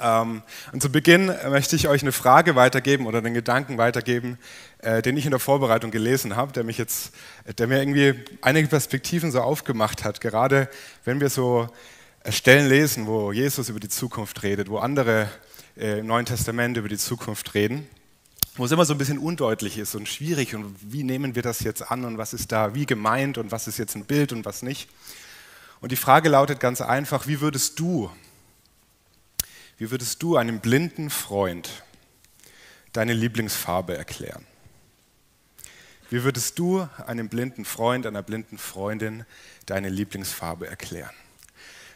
Ähm, und zu Beginn möchte ich euch eine Frage weitergeben oder einen Gedanken weitergeben, äh, den ich in der Vorbereitung gelesen habe, der mich jetzt, der mir irgendwie einige Perspektiven so aufgemacht hat. Gerade wenn wir so äh, Stellen lesen, wo Jesus über die Zukunft redet, wo andere äh, im Neuen Testament über die Zukunft reden, wo es immer so ein bisschen undeutlich ist und schwierig und wie nehmen wir das jetzt an und was ist da wie gemeint und was ist jetzt ein Bild und was nicht. Und die Frage lautet ganz einfach, wie würdest du wie würdest du einem blinden Freund deine Lieblingsfarbe erklären? Wie würdest du einem blinden Freund, einer blinden Freundin deine Lieblingsfarbe erklären?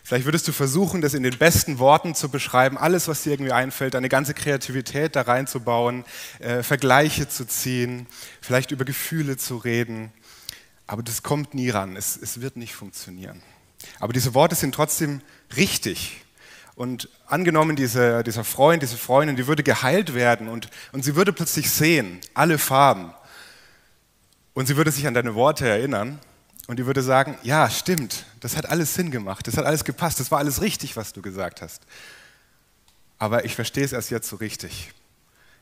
Vielleicht würdest du versuchen, das in den besten Worten zu beschreiben, alles, was dir irgendwie einfällt, deine ganze Kreativität da reinzubauen, äh, Vergleiche zu ziehen, vielleicht über Gefühle zu reden. Aber das kommt nie ran, es, es wird nicht funktionieren. Aber diese Worte sind trotzdem richtig und angenommen, diese, dieser Freund, diese Freundin, die würde geheilt werden und, und sie würde plötzlich sehen, alle Farben. Und sie würde sich an deine Worte erinnern und die würde sagen, ja, stimmt, das hat alles Sinn gemacht, das hat alles gepasst, das war alles richtig, was du gesagt hast. Aber ich verstehe es erst jetzt so richtig.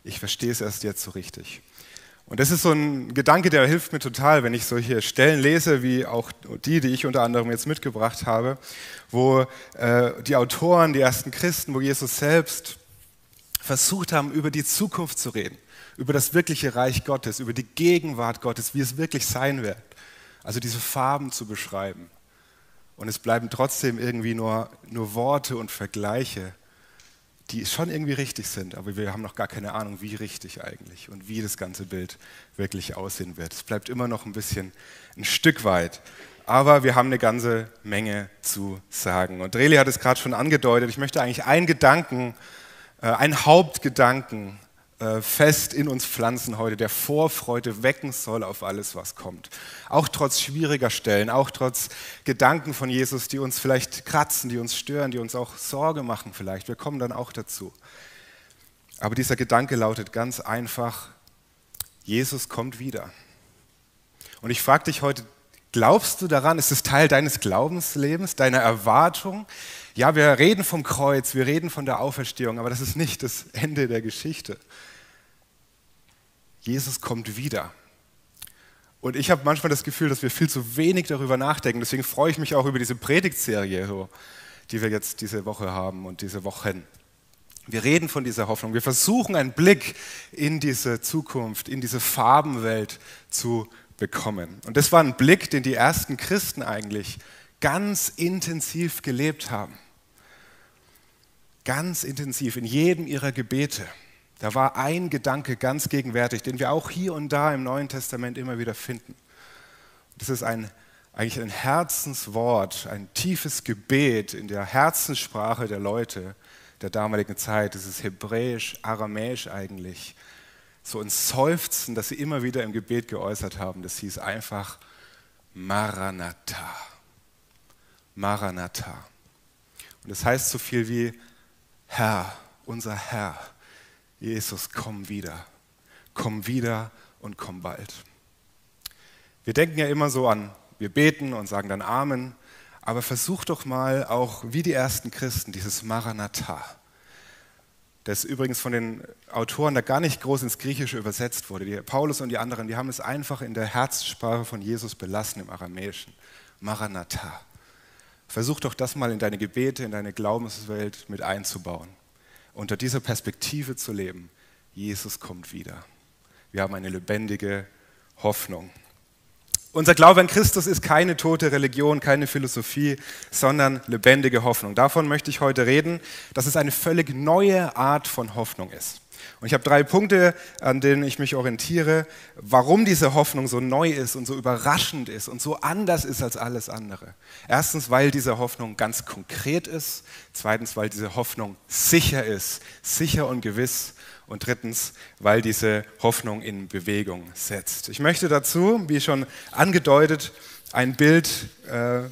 Ich verstehe es erst jetzt so richtig. Und das ist so ein Gedanke, der hilft mir total, wenn ich solche Stellen lese, wie auch die, die ich unter anderem jetzt mitgebracht habe, wo äh, die Autoren, die ersten Christen, wo Jesus selbst versucht haben, über die Zukunft zu reden, über das wirkliche Reich Gottes, über die Gegenwart Gottes, wie es wirklich sein wird. Also diese Farben zu beschreiben. Und es bleiben trotzdem irgendwie nur, nur Worte und Vergleiche die schon irgendwie richtig sind, aber wir haben noch gar keine Ahnung, wie richtig eigentlich und wie das ganze Bild wirklich aussehen wird. Es bleibt immer noch ein bisschen ein Stück weit, aber wir haben eine ganze Menge zu sagen. Und Dreli hat es gerade schon angedeutet, ich möchte eigentlich einen Gedanken, äh, einen Hauptgedanken fest in uns pflanzen heute, der Vorfreude wecken soll auf alles, was kommt. Auch trotz schwieriger Stellen, auch trotz Gedanken von Jesus, die uns vielleicht kratzen, die uns stören, die uns auch Sorge machen vielleicht. Wir kommen dann auch dazu. Aber dieser Gedanke lautet ganz einfach, Jesus kommt wieder. Und ich frage dich heute, glaubst du daran? Ist es Teil deines Glaubenslebens, deiner Erwartung? Ja, wir reden vom Kreuz, wir reden von der Auferstehung, aber das ist nicht das Ende der Geschichte. Jesus kommt wieder. Und ich habe manchmal das Gefühl, dass wir viel zu wenig darüber nachdenken. Deswegen freue ich mich auch über diese Predigtserie, die wir jetzt diese Woche haben und diese Wochen. Wir reden von dieser Hoffnung. Wir versuchen einen Blick in diese Zukunft, in diese Farbenwelt zu bekommen. Und das war ein Blick, den die ersten Christen eigentlich ganz intensiv gelebt haben. Ganz intensiv in jedem ihrer Gebete. Da war ein Gedanke ganz gegenwärtig, den wir auch hier und da im Neuen Testament immer wieder finden. Das ist ein, eigentlich ein Herzenswort, ein tiefes Gebet in der Herzenssprache der Leute der damaligen Zeit. Das ist hebräisch, aramäisch eigentlich. So ein Seufzen, das sie immer wieder im Gebet geäußert haben. Das hieß einfach Maranatha. Maranatha. Und das heißt so viel wie Herr, unser Herr Jesus, komm wieder. Komm wieder und komm bald. Wir denken ja immer so an, wir beten und sagen dann Amen, aber versuch doch mal auch wie die ersten Christen dieses Maranatha, das übrigens von den Autoren da gar nicht groß ins Griechische übersetzt wurde. Die, Paulus und die anderen, die haben es einfach in der Herzsprache von Jesus belassen im Aramäischen. Maranatha. Versuch doch das mal in deine Gebete, in deine Glaubenswelt mit einzubauen unter dieser Perspektive zu leben, Jesus kommt wieder. Wir haben eine lebendige Hoffnung. Unser Glaube an Christus ist keine tote Religion, keine Philosophie, sondern lebendige Hoffnung. Davon möchte ich heute reden, dass es eine völlig neue Art von Hoffnung ist. Und ich habe drei Punkte, an denen ich mich orientiere, warum diese Hoffnung so neu ist und so überraschend ist und so anders ist als alles andere. Erstens, weil diese Hoffnung ganz konkret ist. Zweitens, weil diese Hoffnung sicher ist, sicher und gewiss. Und drittens, weil diese Hoffnung in Bewegung setzt. Ich möchte dazu, wie schon angedeutet, ein Bild äh,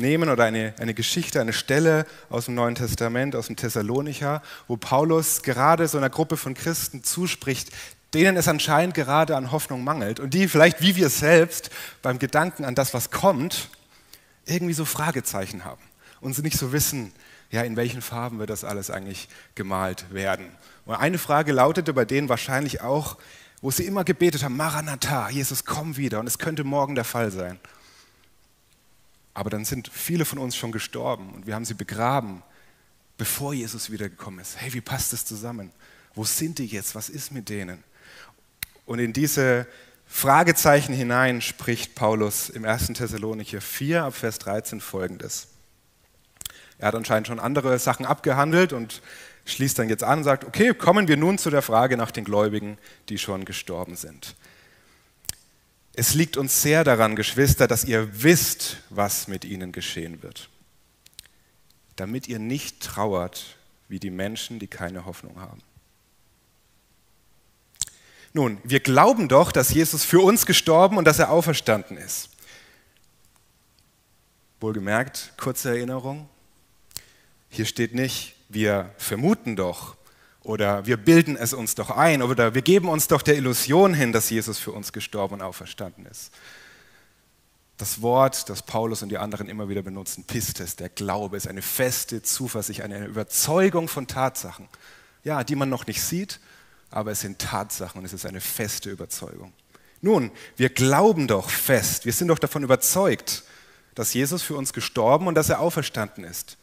nehmen oder eine, eine Geschichte, eine Stelle aus dem Neuen Testament, aus dem Thessalonicher, wo Paulus gerade so einer Gruppe von Christen zuspricht, denen es anscheinend gerade an Hoffnung mangelt und die vielleicht wie wir selbst beim Gedanken an das, was kommt, irgendwie so Fragezeichen haben und sie nicht so wissen, ja, in welchen Farben wird das alles eigentlich gemalt werden? Und eine Frage lautete bei denen wahrscheinlich auch, wo sie immer gebetet haben, Maranatha, Jesus, komm wieder. Und es könnte morgen der Fall sein. Aber dann sind viele von uns schon gestorben und wir haben sie begraben, bevor Jesus wiedergekommen ist. Hey, wie passt das zusammen? Wo sind die jetzt? Was ist mit denen? Und in diese Fragezeichen hinein spricht Paulus im 1. Thessalonicher 4 ab Vers 13 folgendes. Er hat anscheinend schon andere Sachen abgehandelt und schließt dann jetzt an und sagt, okay, kommen wir nun zu der Frage nach den Gläubigen, die schon gestorben sind. Es liegt uns sehr daran, Geschwister, dass ihr wisst, was mit ihnen geschehen wird, damit ihr nicht trauert wie die Menschen, die keine Hoffnung haben. Nun, wir glauben doch, dass Jesus für uns gestorben und dass er auferstanden ist. Wohlgemerkt, kurze Erinnerung, hier steht nicht, wir vermuten doch oder wir bilden es uns doch ein oder wir geben uns doch der Illusion hin, dass Jesus für uns gestorben und auferstanden ist. Das Wort, das Paulus und die anderen immer wieder benutzen, Pistes, der Glaube, ist eine feste Zuversicht, eine Überzeugung von Tatsachen. Ja, die man noch nicht sieht, aber es sind Tatsachen und es ist eine feste Überzeugung. Nun, wir glauben doch fest, wir sind doch davon überzeugt, dass Jesus für uns gestorben und dass er auferstanden ist.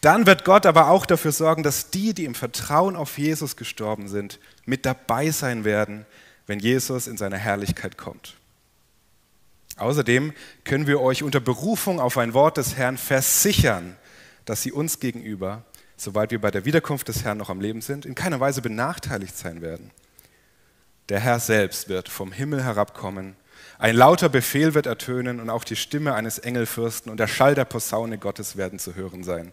Dann wird Gott aber auch dafür sorgen, dass die, die im Vertrauen auf Jesus gestorben sind, mit dabei sein werden, wenn Jesus in seiner Herrlichkeit kommt. Außerdem können wir euch unter Berufung auf ein Wort des Herrn versichern, dass sie uns gegenüber, soweit wir bei der Wiederkunft des Herrn noch am Leben sind, in keiner Weise benachteiligt sein werden. Der Herr selbst wird vom Himmel herabkommen, ein lauter Befehl wird ertönen und auch die Stimme eines Engelfürsten und der Schall der Posaune Gottes werden zu hören sein.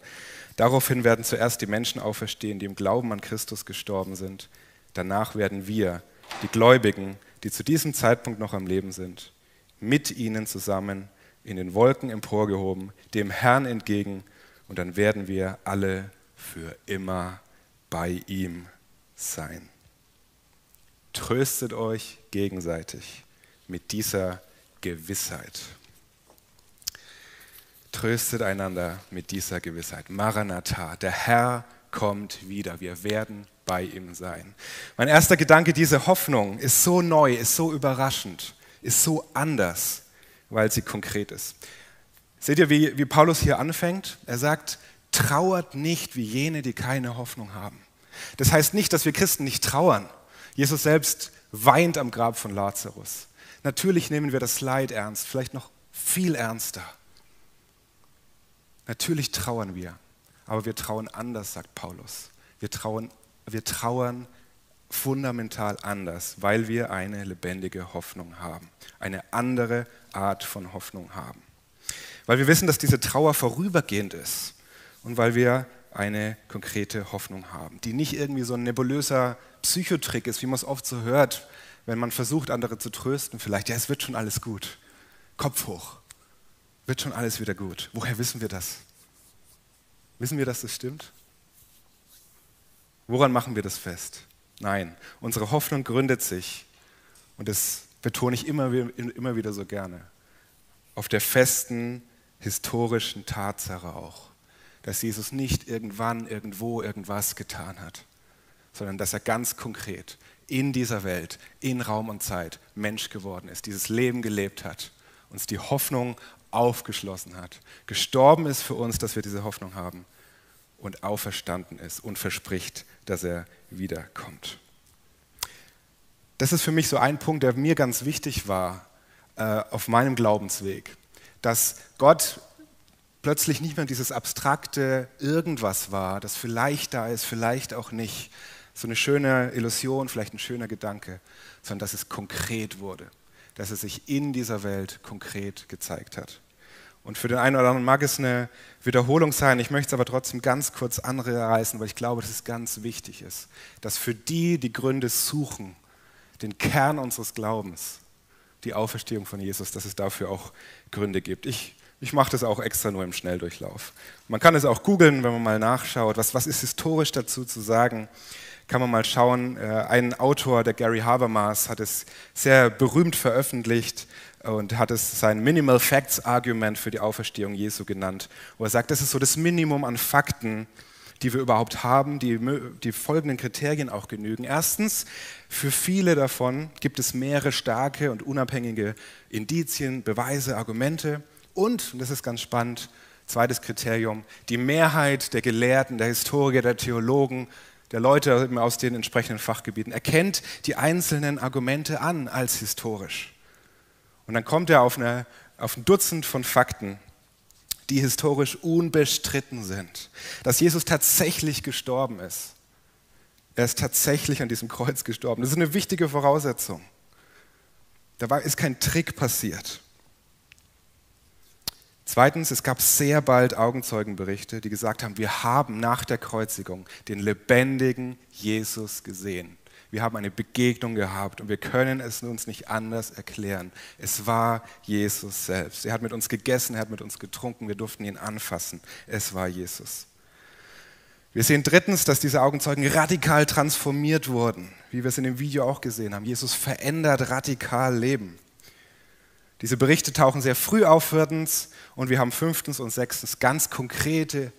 Daraufhin werden zuerst die Menschen auferstehen, die im Glauben an Christus gestorben sind. Danach werden wir, die Gläubigen, die zu diesem Zeitpunkt noch am Leben sind, mit ihnen zusammen in den Wolken emporgehoben, dem Herrn entgegen, und dann werden wir alle für immer bei ihm sein. Tröstet euch gegenseitig mit dieser Gewissheit. Tröstet einander mit dieser Gewissheit. Maranatha, der Herr kommt wieder. Wir werden bei ihm sein. Mein erster Gedanke, diese Hoffnung ist so neu, ist so überraschend, ist so anders, weil sie konkret ist. Seht ihr, wie, wie Paulus hier anfängt? Er sagt, trauert nicht wie jene, die keine Hoffnung haben. Das heißt nicht, dass wir Christen nicht trauern. Jesus selbst weint am Grab von Lazarus. Natürlich nehmen wir das Leid ernst, vielleicht noch viel ernster. Natürlich trauern wir, aber wir trauern anders, sagt Paulus. Wir trauern, wir trauern fundamental anders, weil wir eine lebendige Hoffnung haben, eine andere Art von Hoffnung haben. Weil wir wissen, dass diese Trauer vorübergehend ist und weil wir eine konkrete Hoffnung haben, die nicht irgendwie so ein nebulöser Psychotrick ist, wie man es oft so hört, wenn man versucht, andere zu trösten, vielleicht, ja, es wird schon alles gut. Kopf hoch. Wird schon alles wieder gut. Woher wissen wir das? Wissen wir, dass das stimmt? Woran machen wir das fest? Nein, unsere Hoffnung gründet sich, und das betone ich immer, immer wieder so gerne, auf der festen historischen Tatsache auch, dass Jesus nicht irgendwann, irgendwo, irgendwas getan hat, sondern dass er ganz konkret in dieser Welt, in Raum und Zeit Mensch geworden ist, dieses Leben gelebt hat, uns die Hoffnung aufgeschlossen hat, gestorben ist für uns, dass wir diese Hoffnung haben und auferstanden ist und verspricht, dass er wiederkommt. Das ist für mich so ein Punkt, der mir ganz wichtig war äh, auf meinem Glaubensweg, dass Gott plötzlich nicht mehr dieses abstrakte Irgendwas war, das vielleicht da ist, vielleicht auch nicht, so eine schöne Illusion, vielleicht ein schöner Gedanke, sondern dass es konkret wurde, dass es sich in dieser Welt konkret gezeigt hat. Und für den einen oder anderen mag es eine Wiederholung sein, ich möchte es aber trotzdem ganz kurz anreißen, weil ich glaube, dass es ganz wichtig ist, dass für die, die Gründe suchen, den Kern unseres Glaubens, die Auferstehung von Jesus, dass es dafür auch Gründe gibt. Ich, ich mache das auch extra nur im Schnelldurchlauf. Man kann es auch googeln, wenn man mal nachschaut, was, was ist historisch dazu zu sagen kann man mal schauen. Äh, ein Autor, der Gary Habermas, hat es sehr berühmt veröffentlicht und hat es sein Minimal Facts Argument für die Auferstehung Jesu genannt, wo er sagt, das ist so das Minimum an Fakten, die wir überhaupt haben, die, die folgenden Kriterien auch genügen. Erstens, für viele davon gibt es mehrere starke und unabhängige Indizien, Beweise, Argumente. Und, und das ist ganz spannend, zweites Kriterium, die Mehrheit der Gelehrten, der Historiker, der Theologen, der Leute aus den entsprechenden Fachgebieten erkennt die einzelnen Argumente an als historisch. Und dann kommt er auf, eine, auf ein Dutzend von Fakten, die historisch unbestritten sind. Dass Jesus tatsächlich gestorben ist. Er ist tatsächlich an diesem Kreuz gestorben. Das ist eine wichtige Voraussetzung. Da ist kein Trick passiert. Zweitens, es gab sehr bald Augenzeugenberichte, die gesagt haben, wir haben nach der Kreuzigung den lebendigen Jesus gesehen. Wir haben eine Begegnung gehabt und wir können es uns nicht anders erklären. Es war Jesus selbst. Er hat mit uns gegessen, er hat mit uns getrunken, wir durften ihn anfassen. Es war Jesus. Wir sehen drittens, dass diese Augenzeugen radikal transformiert wurden, wie wir es in dem Video auch gesehen haben. Jesus verändert radikal Leben. Diese Berichte tauchen sehr früh auf, viertens, und wir haben fünftens und sechstens ganz konkrete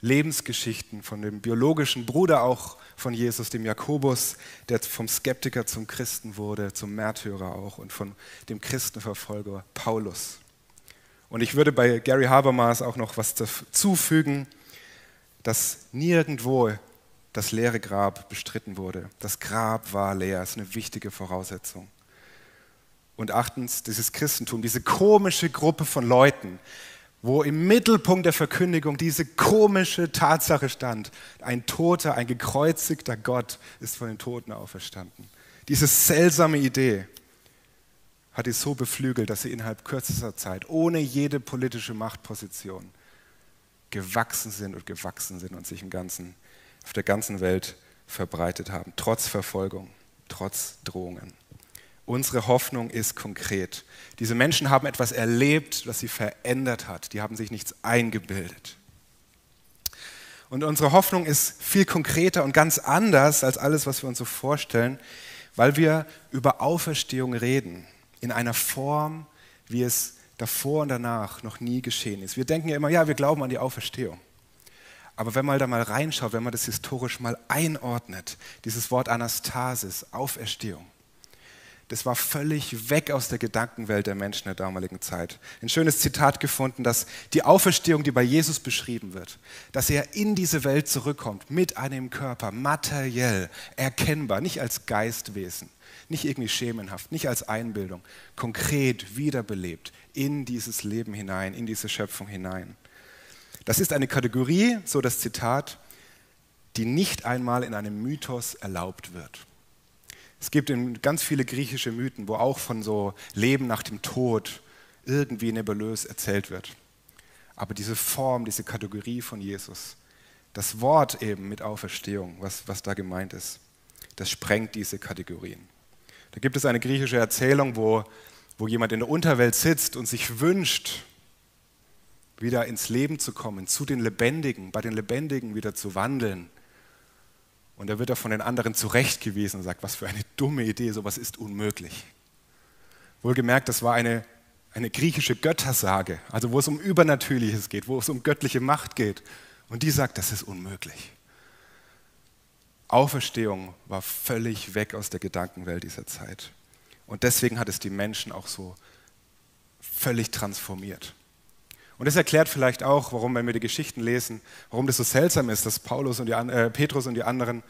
Lebensgeschichten von dem biologischen Bruder auch von Jesus, dem Jakobus, der vom Skeptiker zum Christen wurde, zum Märtyrer auch und von dem Christenverfolger Paulus. Und ich würde bei Gary Habermas auch noch was zufügen, dass nirgendwo das leere Grab bestritten wurde. Das Grab war leer, ist eine wichtige Voraussetzung. Und achtens, dieses Christentum, diese komische Gruppe von Leuten, wo im Mittelpunkt der Verkündigung diese komische Tatsache stand. Ein toter, ein gekreuzigter Gott ist von den Toten auferstanden. Diese seltsame Idee hat sie so beflügelt, dass sie innerhalb kürzester Zeit, ohne jede politische Machtposition, gewachsen sind und gewachsen sind und sich im ganzen, auf der ganzen Welt verbreitet haben, trotz Verfolgung, trotz Drohungen. Unsere Hoffnung ist konkret. Diese Menschen haben etwas erlebt, was sie verändert hat. Die haben sich nichts eingebildet. Und unsere Hoffnung ist viel konkreter und ganz anders als alles, was wir uns so vorstellen, weil wir über Auferstehung reden, in einer Form, wie es davor und danach noch nie geschehen ist. Wir denken ja immer, ja, wir glauben an die Auferstehung. Aber wenn man da mal reinschaut, wenn man das historisch mal einordnet, dieses Wort Anastasis, Auferstehung, das war völlig weg aus der Gedankenwelt der Menschen der damaligen Zeit. Ein schönes Zitat gefunden, dass die Auferstehung, die bei Jesus beschrieben wird, dass er in diese Welt zurückkommt mit einem Körper, materiell, erkennbar, nicht als Geistwesen, nicht irgendwie schemenhaft, nicht als Einbildung, konkret wiederbelebt in dieses Leben hinein, in diese Schöpfung hinein. Das ist eine Kategorie, so das Zitat, die nicht einmal in einem Mythos erlaubt wird. Es gibt ganz viele griechische Mythen, wo auch von so Leben nach dem Tod irgendwie nebulös erzählt wird. Aber diese Form, diese Kategorie von Jesus, das Wort eben mit Auferstehung, was, was da gemeint ist, das sprengt diese Kategorien. Da gibt es eine griechische Erzählung, wo, wo jemand in der Unterwelt sitzt und sich wünscht, wieder ins Leben zu kommen, zu den Lebendigen, bei den Lebendigen wieder zu wandeln und da wird er von den anderen zurechtgewiesen und sagt, was für eine dumme Idee, sowas ist unmöglich. Wohlgemerkt, das war eine, eine griechische Göttersage, also wo es um Übernatürliches geht, wo es um göttliche Macht geht. Und die sagt, das ist unmöglich. Auferstehung war völlig weg aus der Gedankenwelt dieser Zeit. Und deswegen hat es die Menschen auch so völlig transformiert. Und das erklärt vielleicht auch, warum, wenn wir die Geschichten lesen, warum das so seltsam ist, dass Paulus und die, äh, Petrus und die anderen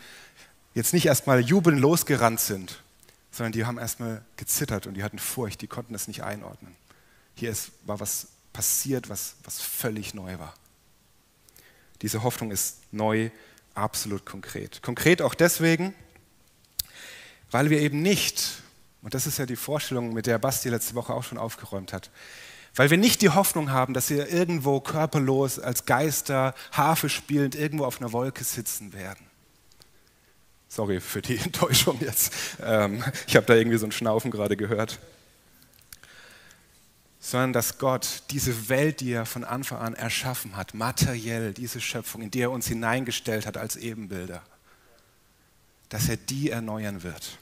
jetzt nicht erstmal jubelnd losgerannt sind, sondern die haben erstmal gezittert und die hatten Furcht, die konnten das nicht einordnen. Hier ist, war was passiert, was, was völlig neu war. Diese Hoffnung ist neu, absolut konkret. Konkret auch deswegen, weil wir eben nicht, und das ist ja die Vorstellung, mit der Basti letzte Woche auch schon aufgeräumt hat, weil wir nicht die Hoffnung haben, dass wir irgendwo körperlos als Geister, Harfe spielend irgendwo auf einer Wolke sitzen werden. Sorry für die Enttäuschung jetzt. Ähm, ich habe da irgendwie so ein Schnaufen gerade gehört. Sondern dass Gott diese Welt, die er von Anfang an erschaffen hat, materiell, diese Schöpfung, in die er uns hineingestellt hat als Ebenbilder, dass er die erneuern wird.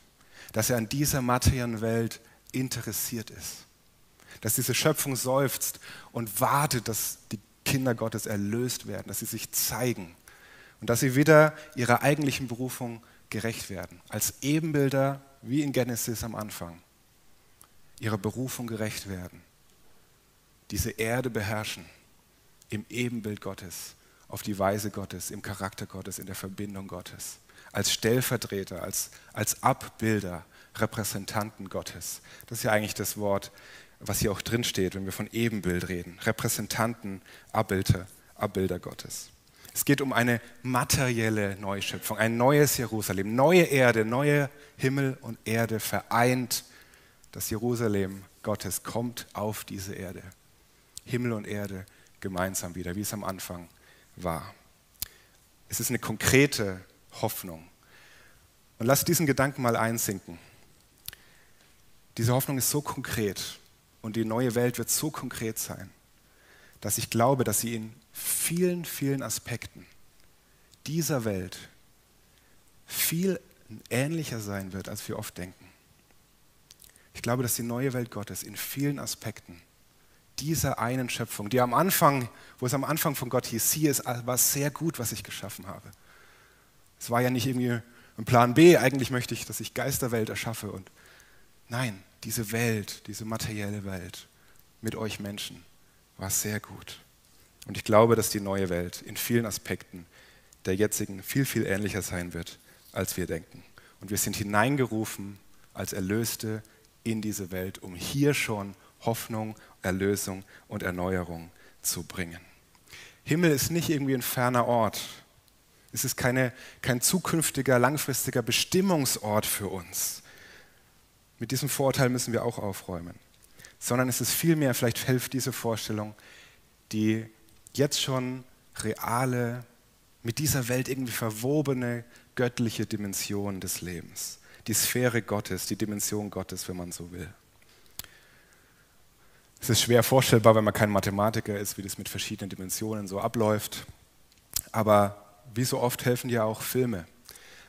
Dass er an dieser materiellen Welt interessiert ist dass diese Schöpfung seufzt und wartet, dass die Kinder Gottes erlöst werden, dass sie sich zeigen und dass sie wieder ihrer eigentlichen Berufung gerecht werden, als Ebenbilder wie in Genesis am Anfang, ihrer Berufung gerecht werden, diese Erde beherrschen im Ebenbild Gottes, auf die Weise Gottes, im Charakter Gottes, in der Verbindung Gottes, als Stellvertreter, als, als Abbilder, Repräsentanten Gottes. Das ist ja eigentlich das Wort, was hier auch drin steht, wenn wir von Ebenbild reden. Repräsentanten, Abbilder, Abbilder Gottes. Es geht um eine materielle Neuschöpfung, ein neues Jerusalem, neue Erde, neue Himmel und Erde vereint. Das Jerusalem Gottes kommt auf diese Erde. Himmel und Erde gemeinsam wieder, wie es am Anfang war. Es ist eine konkrete Hoffnung. Und lasst diesen Gedanken mal einsinken. Diese Hoffnung ist so konkret und die neue Welt wird so konkret sein, dass ich glaube, dass sie in vielen, vielen Aspekten dieser Welt viel ähnlicher sein wird, als wir oft denken. Ich glaube, dass die neue Welt Gottes in vielen Aspekten dieser einen Schöpfung, die am Anfang, wo es am Anfang von Gott hieß, siehe, es war sehr gut, was ich geschaffen habe. Es war ja nicht irgendwie ein Plan B, eigentlich möchte ich, dass ich Geisterwelt erschaffe. Und nein, diese Welt, diese materielle Welt mit euch Menschen war sehr gut. Und ich glaube, dass die neue Welt in vielen Aspekten der jetzigen viel, viel ähnlicher sein wird, als wir denken. Und wir sind hineingerufen als Erlöste in diese Welt, um hier schon Hoffnung, Erlösung und Erneuerung zu bringen. Himmel ist nicht irgendwie ein ferner Ort. Es ist keine, kein zukünftiger, langfristiger Bestimmungsort für uns. Mit diesem Vorurteil müssen wir auch aufräumen. Sondern es ist vielmehr, vielleicht hilft diese Vorstellung, die jetzt schon reale, mit dieser Welt irgendwie verwobene göttliche Dimension des Lebens. Die Sphäre Gottes, die Dimension Gottes, wenn man so will. Es ist schwer vorstellbar, wenn man kein Mathematiker ist, wie das mit verschiedenen Dimensionen so abläuft. Aber wie so oft helfen ja auch Filme.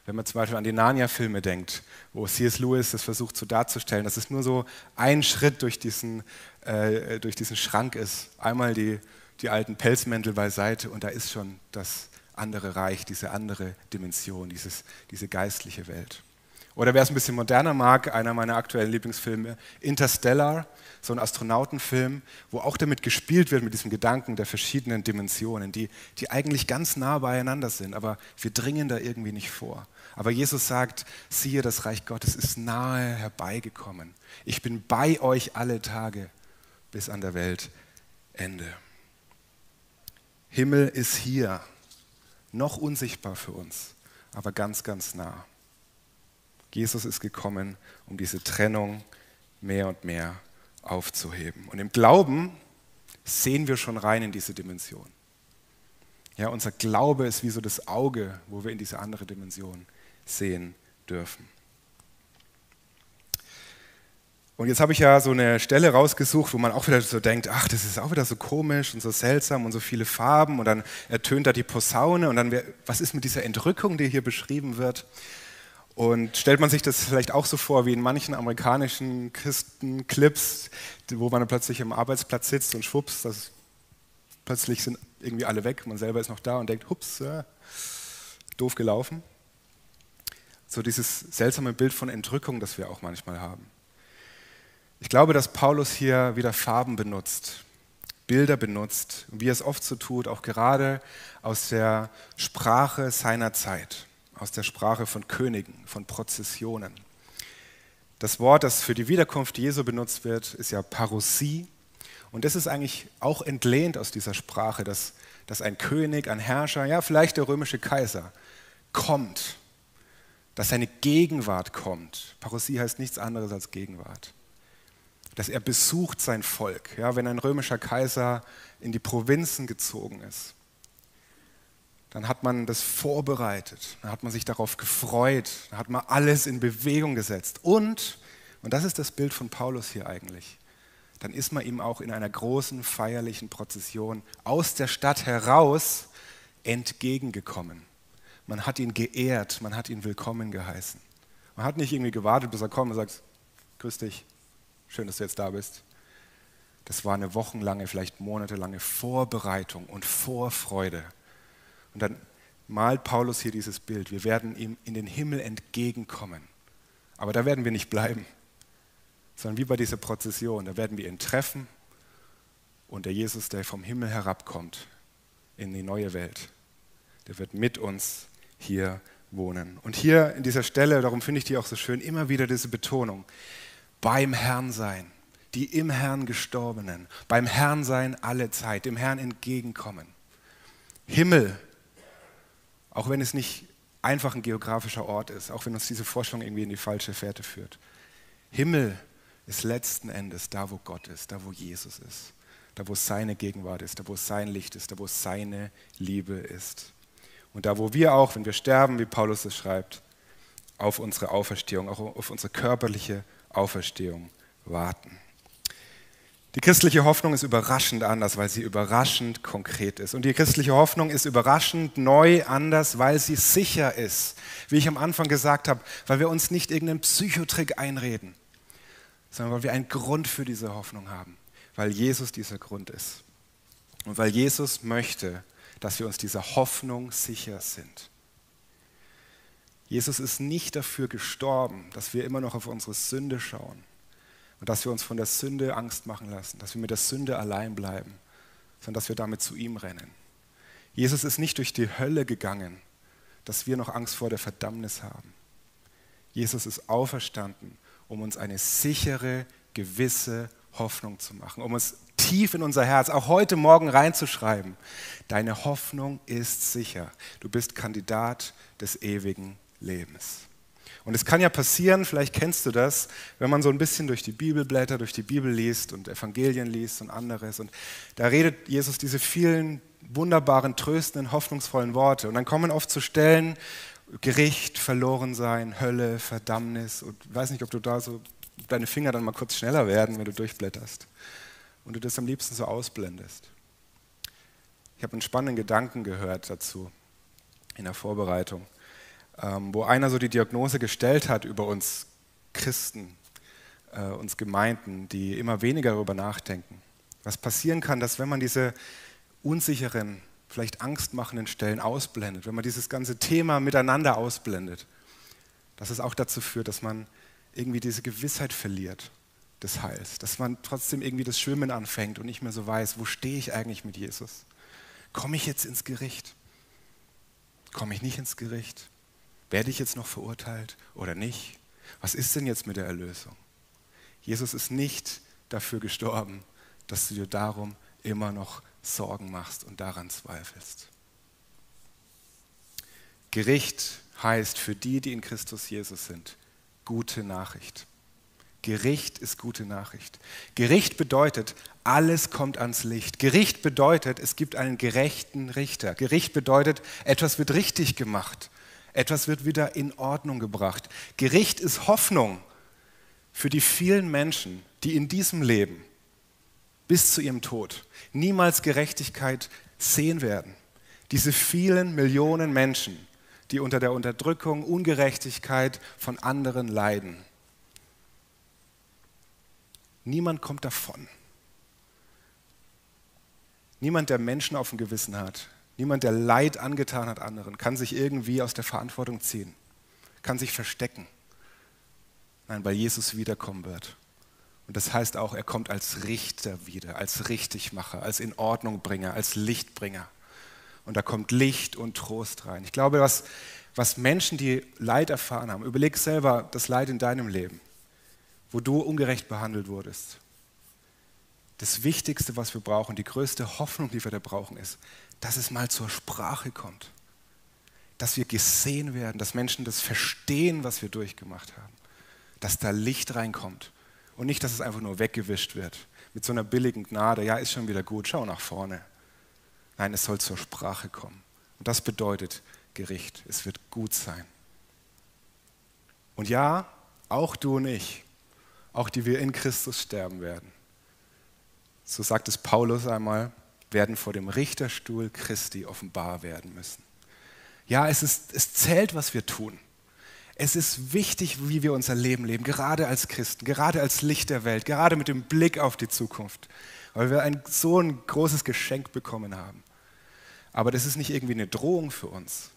Wenn man zum Beispiel an die Narnia-Filme denkt, wo C.S. Lewis das versucht so darzustellen, dass es nur so ein Schritt durch diesen, äh, durch diesen Schrank ist. Einmal die die alten Pelzmäntel beiseite und da ist schon das andere Reich, diese andere Dimension, dieses, diese geistliche Welt. Oder wer es ein bisschen moderner mag, einer meiner aktuellen Lieblingsfilme, Interstellar, so ein Astronautenfilm, wo auch damit gespielt wird, mit diesem Gedanken der verschiedenen Dimensionen, die, die eigentlich ganz nah beieinander sind, aber wir dringen da irgendwie nicht vor. Aber Jesus sagt, siehe, das Reich Gottes ist nahe herbeigekommen. Ich bin bei euch alle Tage bis an der Weltende. Himmel ist hier, noch unsichtbar für uns, aber ganz, ganz nah. Jesus ist gekommen, um diese Trennung mehr und mehr aufzuheben. Und im Glauben sehen wir schon rein in diese Dimension. Ja, unser Glaube ist wie so das Auge, wo wir in diese andere Dimension sehen dürfen. Und jetzt habe ich ja so eine Stelle rausgesucht, wo man auch wieder so denkt, ach, das ist auch wieder so komisch und so seltsam und so viele Farben und dann ertönt da die Posaune und dann, was ist mit dieser Entrückung, die hier beschrieben wird? Und stellt man sich das vielleicht auch so vor, wie in manchen amerikanischen Christenclips, wo man plötzlich am Arbeitsplatz sitzt und schwupps, das, plötzlich sind irgendwie alle weg, man selber ist noch da und denkt, hups, ja, doof gelaufen. So dieses seltsame Bild von Entrückung, das wir auch manchmal haben. Ich glaube, dass Paulus hier wieder Farben benutzt, Bilder benutzt, wie er es oft so tut, auch gerade aus der Sprache seiner Zeit, aus der Sprache von Königen, von Prozessionen. Das Wort, das für die Wiederkunft Jesu benutzt wird, ist ja Parousie. Und das ist eigentlich auch entlehnt aus dieser Sprache, dass, dass ein König, ein Herrscher, ja vielleicht der römische Kaiser, kommt, dass seine Gegenwart kommt. Parousie heißt nichts anderes als Gegenwart dass er besucht sein Volk. Ja, wenn ein römischer Kaiser in die Provinzen gezogen ist, dann hat man das vorbereitet, dann hat man sich darauf gefreut, dann hat man alles in Bewegung gesetzt. Und, und das ist das Bild von Paulus hier eigentlich, dann ist man ihm auch in einer großen feierlichen Prozession aus der Stadt heraus entgegengekommen. Man hat ihn geehrt, man hat ihn willkommen geheißen. Man hat nicht irgendwie gewartet, bis er kommt und sagt, grüß dich, Schön, dass du jetzt da bist. Das war eine wochenlange, vielleicht monatelange Vorbereitung und Vorfreude. Und dann malt Paulus hier dieses Bild. Wir werden ihm in den Himmel entgegenkommen. Aber da werden wir nicht bleiben, sondern wie bei dieser Prozession, da werden wir ihn treffen und der Jesus, der vom Himmel herabkommt in die neue Welt, der wird mit uns hier wohnen. Und hier in dieser Stelle, darum finde ich die auch so schön, immer wieder diese Betonung, beim Herrn sein, die im Herrn gestorbenen, beim Herrn sein alle Zeit, dem Herrn entgegenkommen. Himmel, auch wenn es nicht einfach ein geografischer Ort ist, auch wenn uns diese Forschung irgendwie in die falsche Fährte führt. Himmel ist letzten Endes da, wo Gott ist, da, wo Jesus ist, da, wo seine Gegenwart ist, da, wo sein Licht ist, da, wo seine Liebe ist. Und da, wo wir auch, wenn wir sterben, wie Paulus es schreibt, auf unsere Auferstehung, auch auf unsere körperliche Auferstehung warten. Die christliche Hoffnung ist überraschend anders, weil sie überraschend konkret ist. Und die christliche Hoffnung ist überraschend neu anders, weil sie sicher ist. Wie ich am Anfang gesagt habe, weil wir uns nicht irgendeinen Psychotrick einreden, sondern weil wir einen Grund für diese Hoffnung haben, weil Jesus dieser Grund ist. Und weil Jesus möchte, dass wir uns dieser Hoffnung sicher sind. Jesus ist nicht dafür gestorben, dass wir immer noch auf unsere Sünde schauen und dass wir uns von der Sünde Angst machen lassen, dass wir mit der Sünde allein bleiben, sondern dass wir damit zu ihm rennen. Jesus ist nicht durch die Hölle gegangen, dass wir noch Angst vor der Verdammnis haben. Jesus ist auferstanden, um uns eine sichere, gewisse Hoffnung zu machen, um uns tief in unser Herz, auch heute Morgen reinzuschreiben. Deine Hoffnung ist sicher. Du bist Kandidat des ewigen Lebens. Und es kann ja passieren, vielleicht kennst du das, wenn man so ein bisschen durch die Bibel blättert, durch die Bibel liest und Evangelien liest und anderes. Und da redet Jesus diese vielen wunderbaren, tröstenden, hoffnungsvollen Worte. Und dann kommen oft zu Stellen, Gericht, Verlorensein, Hölle, Verdammnis. Und ich weiß nicht, ob du da so deine Finger dann mal kurz schneller werden, wenn du durchblätterst. Und du das am liebsten so ausblendest. Ich habe einen spannenden Gedanken gehört dazu in der Vorbereitung. Ähm, wo einer so die Diagnose gestellt hat über uns Christen, äh, uns Gemeinden, die immer weniger darüber nachdenken. Was passieren kann, dass wenn man diese unsicheren, vielleicht angstmachenden Stellen ausblendet, wenn man dieses ganze Thema miteinander ausblendet, dass es auch dazu führt, dass man irgendwie diese Gewissheit verliert des Heils, dass man trotzdem irgendwie das Schwimmen anfängt und nicht mehr so weiß, wo stehe ich eigentlich mit Jesus? Komme ich jetzt ins Gericht? Komme ich nicht ins Gericht? Werde ich jetzt noch verurteilt oder nicht? Was ist denn jetzt mit der Erlösung? Jesus ist nicht dafür gestorben, dass du dir darum immer noch Sorgen machst und daran zweifelst. Gericht heißt für die, die in Christus Jesus sind, gute Nachricht. Gericht ist gute Nachricht. Gericht bedeutet, alles kommt ans Licht. Gericht bedeutet, es gibt einen gerechten Richter. Gericht bedeutet, etwas wird richtig gemacht. Etwas wird wieder in Ordnung gebracht. Gericht ist Hoffnung für die vielen Menschen, die in diesem Leben bis zu ihrem Tod niemals Gerechtigkeit sehen werden. Diese vielen Millionen Menschen, die unter der Unterdrückung, Ungerechtigkeit von anderen leiden. Niemand kommt davon. Niemand, der Menschen auf dem Gewissen hat, Niemand, der Leid angetan hat anderen, kann sich irgendwie aus der Verantwortung ziehen, kann sich verstecken. Nein, weil Jesus wiederkommen wird. Und das heißt auch, er kommt als Richter wieder, als Richtigmacher, als Inordnungbringer, als Lichtbringer. Und da kommt Licht und Trost rein. Ich glaube, was, was Menschen, die Leid erfahren haben, überleg selber das Leid in deinem Leben, wo du ungerecht behandelt wurdest. Das Wichtigste, was wir brauchen, die größte Hoffnung, die wir da brauchen, ist, dass es mal zur Sprache kommt, dass wir gesehen werden, dass Menschen das verstehen, was wir durchgemacht haben, dass da Licht reinkommt und nicht, dass es einfach nur weggewischt wird mit so einer billigen Gnade, ja, ist schon wieder gut, schau nach vorne. Nein, es soll zur Sprache kommen. Und das bedeutet Gericht. Es wird gut sein. Und ja, auch du und ich, auch die wir in Christus sterben werden. So sagt es Paulus einmal, werden vor dem Richterstuhl Christi offenbar werden müssen. Ja, es, ist, es zählt, was wir tun. Es ist wichtig, wie wir unser Leben leben, gerade als Christen, gerade als Licht der Welt, gerade mit dem Blick auf die Zukunft, weil wir ein, so ein großes Geschenk bekommen haben. Aber das ist nicht irgendwie eine Drohung für uns,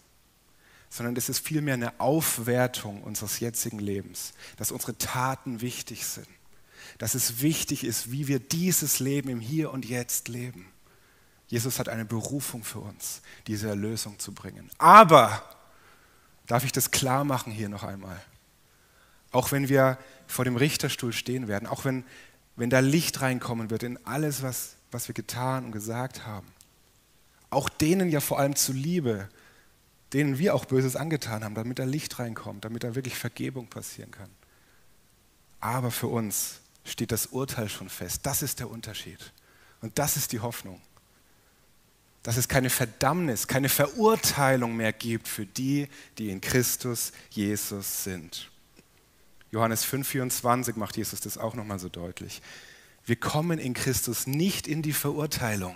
sondern es ist vielmehr eine Aufwertung unseres jetzigen Lebens, dass unsere Taten wichtig sind, dass es wichtig ist, wie wir dieses Leben im Hier und Jetzt leben. Jesus hat eine Berufung für uns, diese Erlösung zu bringen. Aber, darf ich das klar machen hier noch einmal, auch wenn wir vor dem Richterstuhl stehen werden, auch wenn, wenn da Licht reinkommen wird in alles, was, was wir getan und gesagt haben, auch denen ja vor allem zuliebe, denen wir auch Böses angetan haben, damit da Licht reinkommt, damit da wirklich Vergebung passieren kann. Aber für uns steht das Urteil schon fest. Das ist der Unterschied. Und das ist die Hoffnung. Dass es keine Verdammnis, keine Verurteilung mehr gibt für die, die in Christus Jesus sind. Johannes 5,24 macht Jesus das auch nochmal so deutlich. Wir kommen in Christus nicht in die Verurteilung,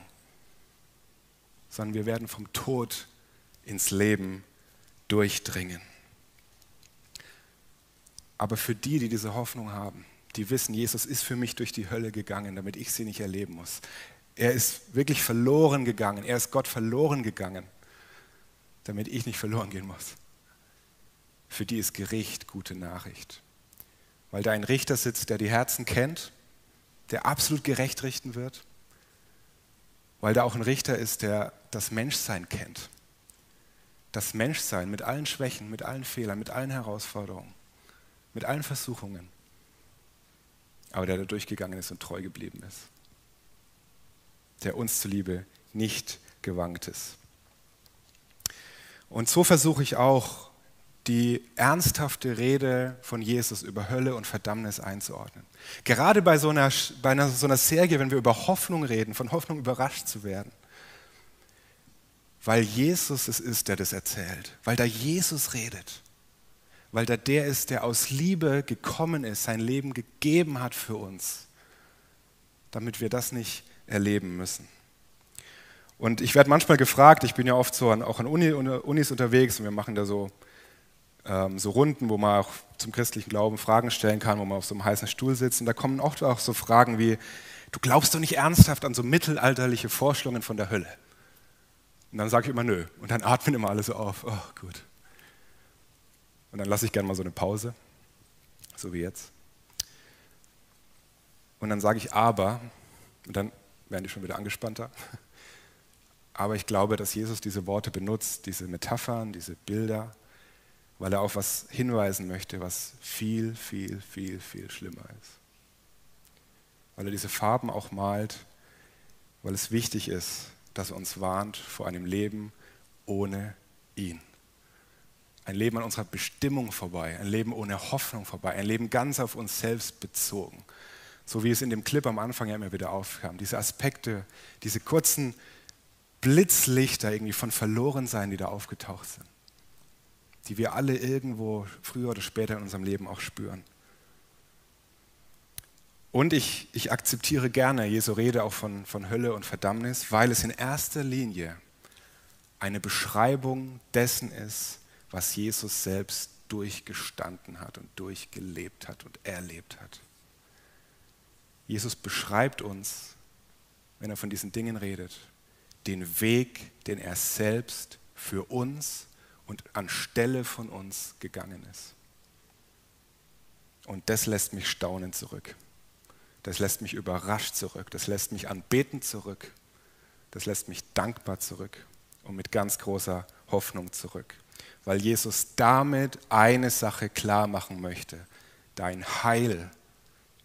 sondern wir werden vom Tod ins Leben durchdringen. Aber für die, die diese Hoffnung haben, die wissen, Jesus ist für mich durch die Hölle gegangen, damit ich sie nicht erleben muss. Er ist wirklich verloren gegangen. Er ist Gott verloren gegangen, damit ich nicht verloren gehen muss. Für die ist Gericht gute Nachricht. Weil da ein Richter sitzt, der die Herzen kennt, der absolut gerecht richten wird. Weil da auch ein Richter ist, der das Menschsein kennt das Menschsein mit allen Schwächen, mit allen Fehlern, mit allen Herausforderungen, mit allen Versuchungen, aber der da durchgegangen ist und treu geblieben ist, der uns zuliebe nicht gewankt ist. Und so versuche ich auch, die ernsthafte Rede von Jesus über Hölle und Verdammnis einzuordnen. Gerade bei so einer, bei einer, so einer Serie, wenn wir über Hoffnung reden, von Hoffnung überrascht zu werden, weil Jesus es ist, der das erzählt, weil da Jesus redet, weil da der ist, der aus Liebe gekommen ist, sein Leben gegeben hat für uns, damit wir das nicht erleben müssen. Und ich werde manchmal gefragt, ich bin ja oft so an, auch an Uni, Unis unterwegs und wir machen da so, ähm, so Runden, wo man auch zum christlichen Glauben Fragen stellen kann, wo man auf so einem heißen Stuhl sitzt. Und da kommen oft auch so Fragen wie, du glaubst doch nicht ernsthaft an so mittelalterliche Vorstellungen von der Hölle. Und dann sage ich immer nö. Und dann atmen immer alle so auf. Oh, gut. Und dann lasse ich gerne mal so eine Pause, so wie jetzt. Und dann sage ich aber, und dann werden die schon wieder angespannter. Aber ich glaube, dass Jesus diese Worte benutzt, diese Metaphern, diese Bilder, weil er auf was hinweisen möchte, was viel, viel, viel, viel schlimmer ist. Weil er diese Farben auch malt, weil es wichtig ist, das uns warnt vor einem Leben ohne ihn. Ein Leben an unserer Bestimmung vorbei, ein Leben ohne Hoffnung vorbei, ein Leben ganz auf uns selbst bezogen. So wie es in dem Clip am Anfang ja immer wieder aufkam. Diese Aspekte, diese kurzen Blitzlichter irgendwie von Verlorensein, die da aufgetaucht sind. Die wir alle irgendwo früher oder später in unserem Leben auch spüren. Und ich, ich akzeptiere gerne Jesu Rede auch von, von Hölle und Verdammnis, weil es in erster Linie eine Beschreibung dessen ist, was Jesus selbst durchgestanden hat und durchgelebt hat und erlebt hat. Jesus beschreibt uns, wenn er von diesen Dingen redet, den Weg, den er selbst für uns und anstelle von uns gegangen ist. Und das lässt mich staunend zurück. Das lässt mich überrascht zurück. Das lässt mich anbetend zurück. Das lässt mich dankbar zurück und mit ganz großer Hoffnung zurück. Weil Jesus damit eine Sache klar machen möchte. Dein Heil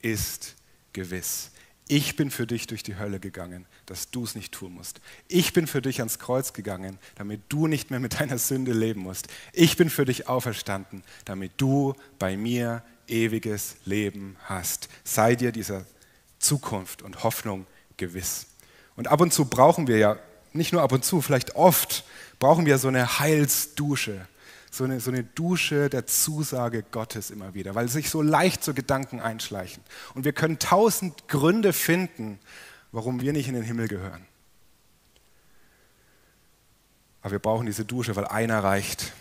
ist gewiss. Ich bin für dich durch die Hölle gegangen, dass du es nicht tun musst. Ich bin für dich ans Kreuz gegangen, damit du nicht mehr mit deiner Sünde leben musst. Ich bin für dich auferstanden, damit du bei mir ewiges Leben hast. Sei dir dieser Zukunft und Hoffnung gewiss. Und ab und zu brauchen wir ja, nicht nur ab und zu, vielleicht oft, brauchen wir so eine Heilsdusche, so eine, so eine Dusche der Zusage Gottes immer wieder, weil sich so leicht so Gedanken einschleichen. Und wir können tausend Gründe finden, warum wir nicht in den Himmel gehören. Aber wir brauchen diese Dusche, weil einer reicht,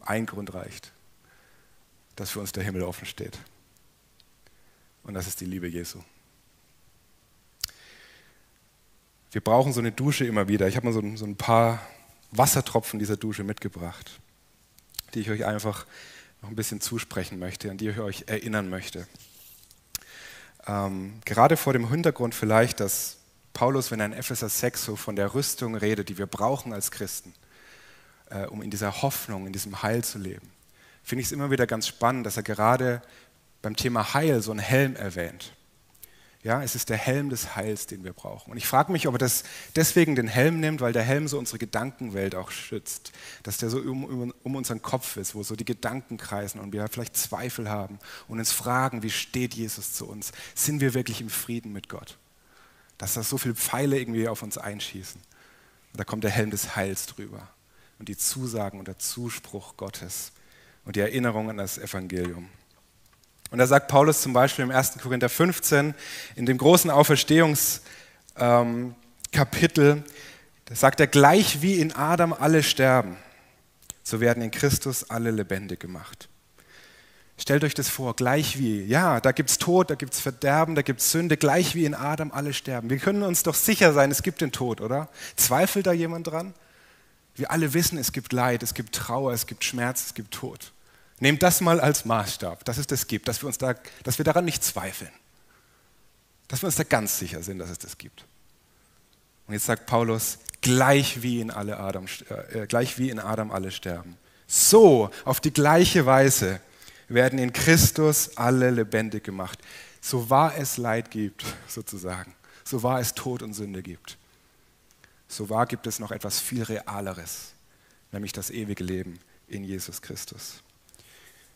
ein Grund reicht dass für uns der Himmel offen steht. Und das ist die Liebe Jesu. Wir brauchen so eine Dusche immer wieder. Ich habe mal so, so ein paar Wassertropfen dieser Dusche mitgebracht. die ich euch einfach noch ein bisschen zusprechen möchte, an die ich euch erinnern möchte. Ähm, gerade vor dem Hintergrund vielleicht, dass Paulus, wenn er in Epheser 6 so von der Rüstung redet, die wir brauchen als Christen, äh, um in dieser Hoffnung, in diesem Heil zu leben, finde ich es immer wieder ganz spannend, dass er gerade beim Thema Heil so einen Helm erwähnt. Ja, es ist der Helm des Heils, den wir brauchen. Und ich frage mich, ob er das deswegen den Helm nimmt, weil der Helm so unsere Gedankenwelt auch schützt. Dass der so um, um, unseren Kopf ist, wo so die Gedanken kreisen und wir vielleicht Zweifel haben und uns fragen, wie steht Jesus zu uns? Sind wir wirklich im Frieden mit Gott? Dass da so viele Pfeile irgendwie auf uns einschießen. Und da kommt der Helm des Heils drüber. Und die Zusagen und der Zuspruch Gottes und die Erinnerung an das Evangelium. Und da sagt Paulus zum Beispiel im 1. Korinther 15, in dem großen Auferstehungskapitel, ähm, da sagt er, gleich wie in Adam alle sterben, so werden in Christus alle lebendig gemacht. Stellt euch das vor, gleich wie. Ja, da gibt es Tod, da gibt es Verderben, da gibt es Sünde, gleich wie in Adam alle sterben. Wir können uns doch sicher sein, es gibt den Tod, oder? Zweifelt da jemand dran? Wir alle wissen, es gibt Leid, es gibt Trauer, es gibt Schmerz, es gibt Tod. Nehmt das mal als Maßstab, dass es das gibt, dass wir, uns da, dass wir daran nicht zweifeln. Dass wir uns da ganz sicher sind, dass es das gibt. Und jetzt sagt Paulus, gleich wie in, alle Adam, äh, gleich wie in Adam alle sterben. So, auf die gleiche Weise werden in Christus alle lebendig gemacht. So wahr es Leid gibt, sozusagen. So wahr es Tod und Sünde gibt. So wahr gibt es noch etwas viel Realeres, nämlich das ewige Leben in Jesus Christus.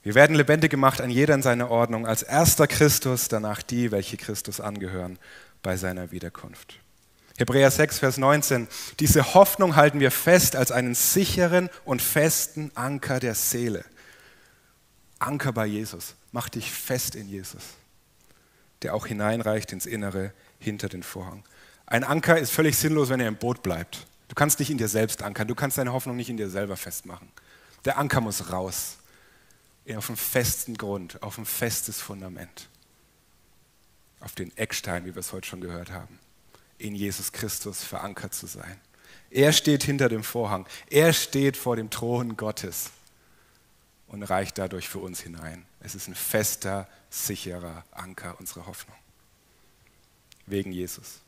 Wir werden lebendig gemacht an jeder in seiner Ordnung, als erster Christus, danach die, welche Christus angehören, bei seiner Wiederkunft. Hebräer 6, Vers 19. Diese Hoffnung halten wir fest als einen sicheren und festen Anker der Seele. Anker bei Jesus. Mach dich fest in Jesus, der auch hineinreicht ins Innere hinter den Vorhang. Ein Anker ist völlig sinnlos, wenn er im Boot bleibt. Du kannst nicht in dir selbst ankern. Du kannst deine Hoffnung nicht in dir selber festmachen. Der Anker muss raus auf einem festen Grund, auf ein festes Fundament, auf den Eckstein, wie wir es heute schon gehört haben, in Jesus Christus verankert zu sein. Er steht hinter dem Vorhang, er steht vor dem Thron Gottes und reicht dadurch für uns hinein. Es ist ein fester, sicherer Anker unserer Hoffnung. Wegen Jesus.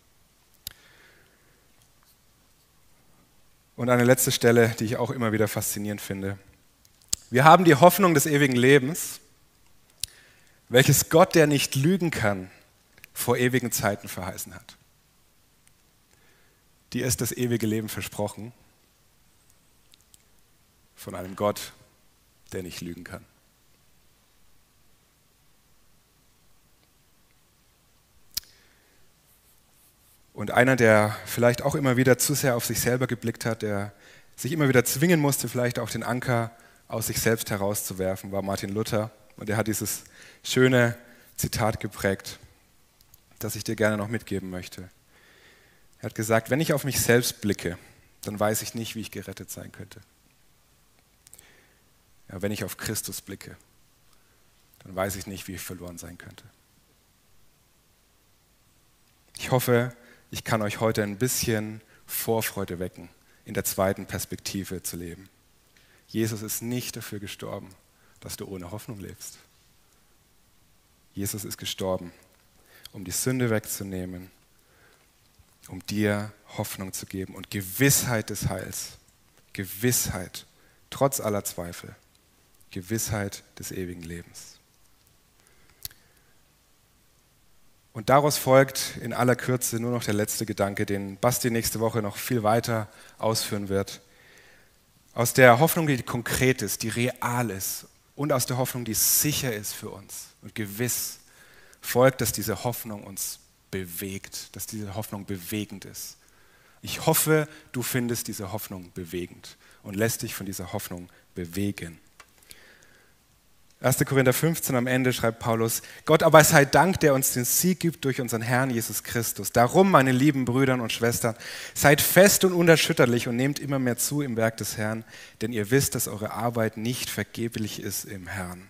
Und eine letzte Stelle, die ich auch immer wieder faszinierend finde. Wir haben die Hoffnung des ewigen Lebens, welches Gott, der nicht lügen kann, vor ewigen Zeiten verheißen hat. Dir ist das ewige Leben versprochen von einem Gott, der nicht lügen kann. Und einer, der vielleicht auch immer wieder zu sehr auf sich selber geblickt hat, der sich immer wieder zwingen musste, vielleicht auch den Anker aus sich selbst herauszuwerfen, war Martin Luther. Und er hat dieses schöne Zitat geprägt, das ich dir gerne noch mitgeben möchte. Er hat gesagt, wenn ich auf mich selbst blicke, dann weiß ich nicht, wie ich gerettet sein könnte. Ja, wenn ich auf Christus blicke, dann weiß ich nicht, wie ich verloren sein könnte. Ich hoffe, ich kann euch heute ein bisschen Vorfreude wecken, in der zweiten Perspektive zu leben. Jesus ist nicht dafür gestorben, dass du ohne Hoffnung lebst. Jesus ist gestorben, um die Sünde wegzunehmen, um dir Hoffnung zu geben und Gewissheit des Heils. Gewissheit, trotz aller Zweifel. Gewissheit des ewigen Lebens. Und daraus folgt in aller Kürze nur noch der letzte Gedanke, den Basti nächste Woche noch viel weiter ausführen wird. Aus der Hoffnung, die konkret ist, die real ist und aus der Hoffnung, die sicher ist für uns und gewiss, folgt, dass diese Hoffnung uns bewegt, dass diese Hoffnung bewegend ist. Ich hoffe, du findest diese Hoffnung bewegend und lässt dich von dieser Hoffnung bewegen. 1. Korinther 15 am Ende schreibt Paulus, Gott aber sei Dank, der uns den Sieg gibt durch unseren Herrn Jesus Christus. Darum, meine lieben Brüder und Schwestern, seid fest und unerschütterlich und nehmt immer mehr zu im Werk des Herrn, denn ihr wisst, dass eure Arbeit nicht vergeblich ist im Herrn.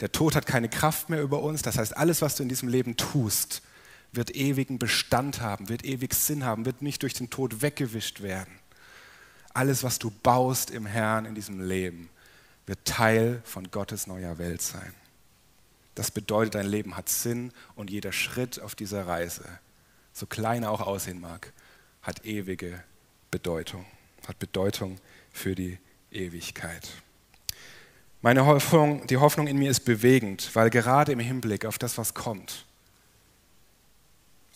Der Tod hat keine Kraft mehr über uns, das heißt, alles, was du in diesem Leben tust, wird ewigen Bestand haben, wird ewig Sinn haben, wird nicht durch den Tod weggewischt werden. Alles, was du baust im Herrn in diesem Leben, wird Teil von Gottes neuer Welt sein. Das bedeutet, dein Leben hat Sinn und jeder Schritt auf dieser Reise, so klein er auch aussehen mag, hat ewige Bedeutung, hat Bedeutung für die Ewigkeit. Meine Hoffnung, die Hoffnung in mir ist bewegend, weil gerade im Hinblick auf das, was kommt,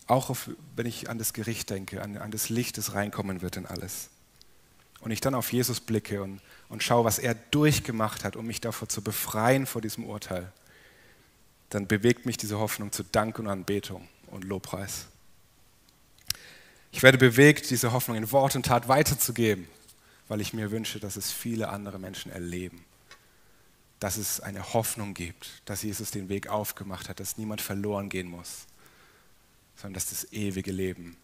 auch auf, wenn ich an das Gericht denke, an, an das Licht, das reinkommen wird in alles, und ich dann auf Jesus blicke und, und schaue, was er durchgemacht hat, um mich davor zu befreien vor diesem Urteil, dann bewegt mich diese Hoffnung zu Dank und Anbetung und Lobpreis. Ich werde bewegt, diese Hoffnung in Wort und Tat weiterzugeben, weil ich mir wünsche, dass es viele andere Menschen erleben. Dass es eine Hoffnung gibt, dass Jesus den Weg aufgemacht hat, dass niemand verloren gehen muss, sondern dass das ewige Leben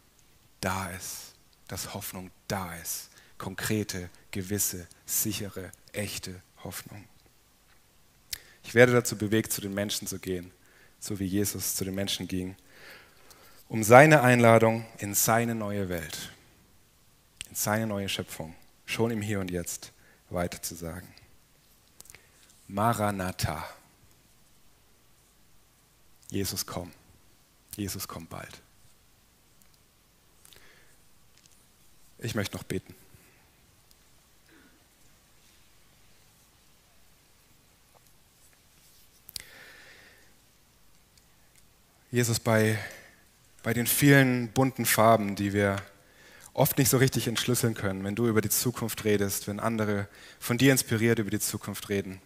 da ist, dass Hoffnung da ist. Konkrete, gewisse, sichere, echte Hoffnung. Ich werde dazu bewegt, zu den Menschen zu gehen, so wie Jesus zu den Menschen ging, um seine Einladung in seine neue Welt, in seine neue Schöpfung, schon im Hier und Jetzt weiter zu sagen. Maranatha. Jesus komm. Jesus kommt bald. Ich möchte noch beten. Jesus, bei, bei den vielen bunten Farben, die wir oft nicht so richtig entschlüsseln können, wenn du über die Zukunft redest, wenn andere von dir inspiriert über die Zukunft reden,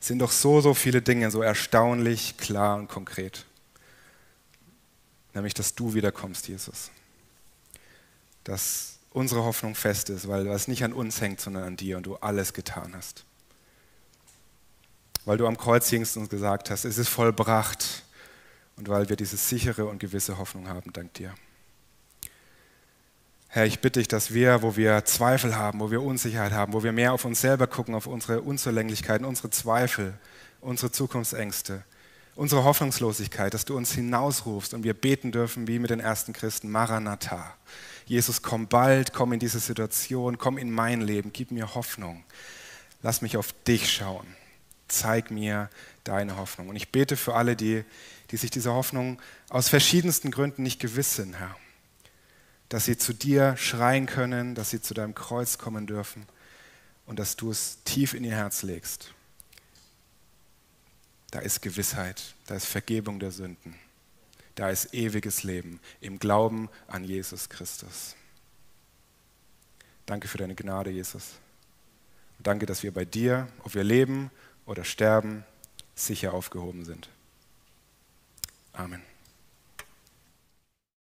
sind doch so, so viele Dinge so erstaunlich klar und konkret. Nämlich, dass du wiederkommst, Jesus. Dass unsere Hoffnung fest ist, weil es nicht an uns hängt, sondern an dir und du alles getan hast. Weil du am Kreuz hingst und gesagt hast, es ist vollbracht und weil wir diese sichere und gewisse Hoffnung haben, dank dir. Herr, ich bitte dich, dass wir, wo wir Zweifel haben, wo wir Unsicherheit haben, wo wir mehr auf uns selber gucken, auf unsere Unzulänglichkeiten, unsere Zweifel, unsere Zukunftsängste, unsere Hoffnungslosigkeit, dass du uns hinausrufst und wir beten dürfen wie mit den ersten Christen, Maranatha. Jesus, komm bald, komm in diese Situation, komm in mein Leben, gib mir Hoffnung. Lass mich auf dich schauen. Zeig mir deine Hoffnung. Und ich bete für alle, die die sich dieser Hoffnung aus verschiedensten Gründen nicht gewiss sind, Herr. Dass sie zu dir schreien können, dass sie zu deinem Kreuz kommen dürfen und dass du es tief in ihr Herz legst. Da ist Gewissheit, da ist Vergebung der Sünden, da ist ewiges Leben im Glauben an Jesus Christus. Danke für deine Gnade, Jesus. Und danke, dass wir bei dir, ob wir leben oder sterben, sicher aufgehoben sind. Amen.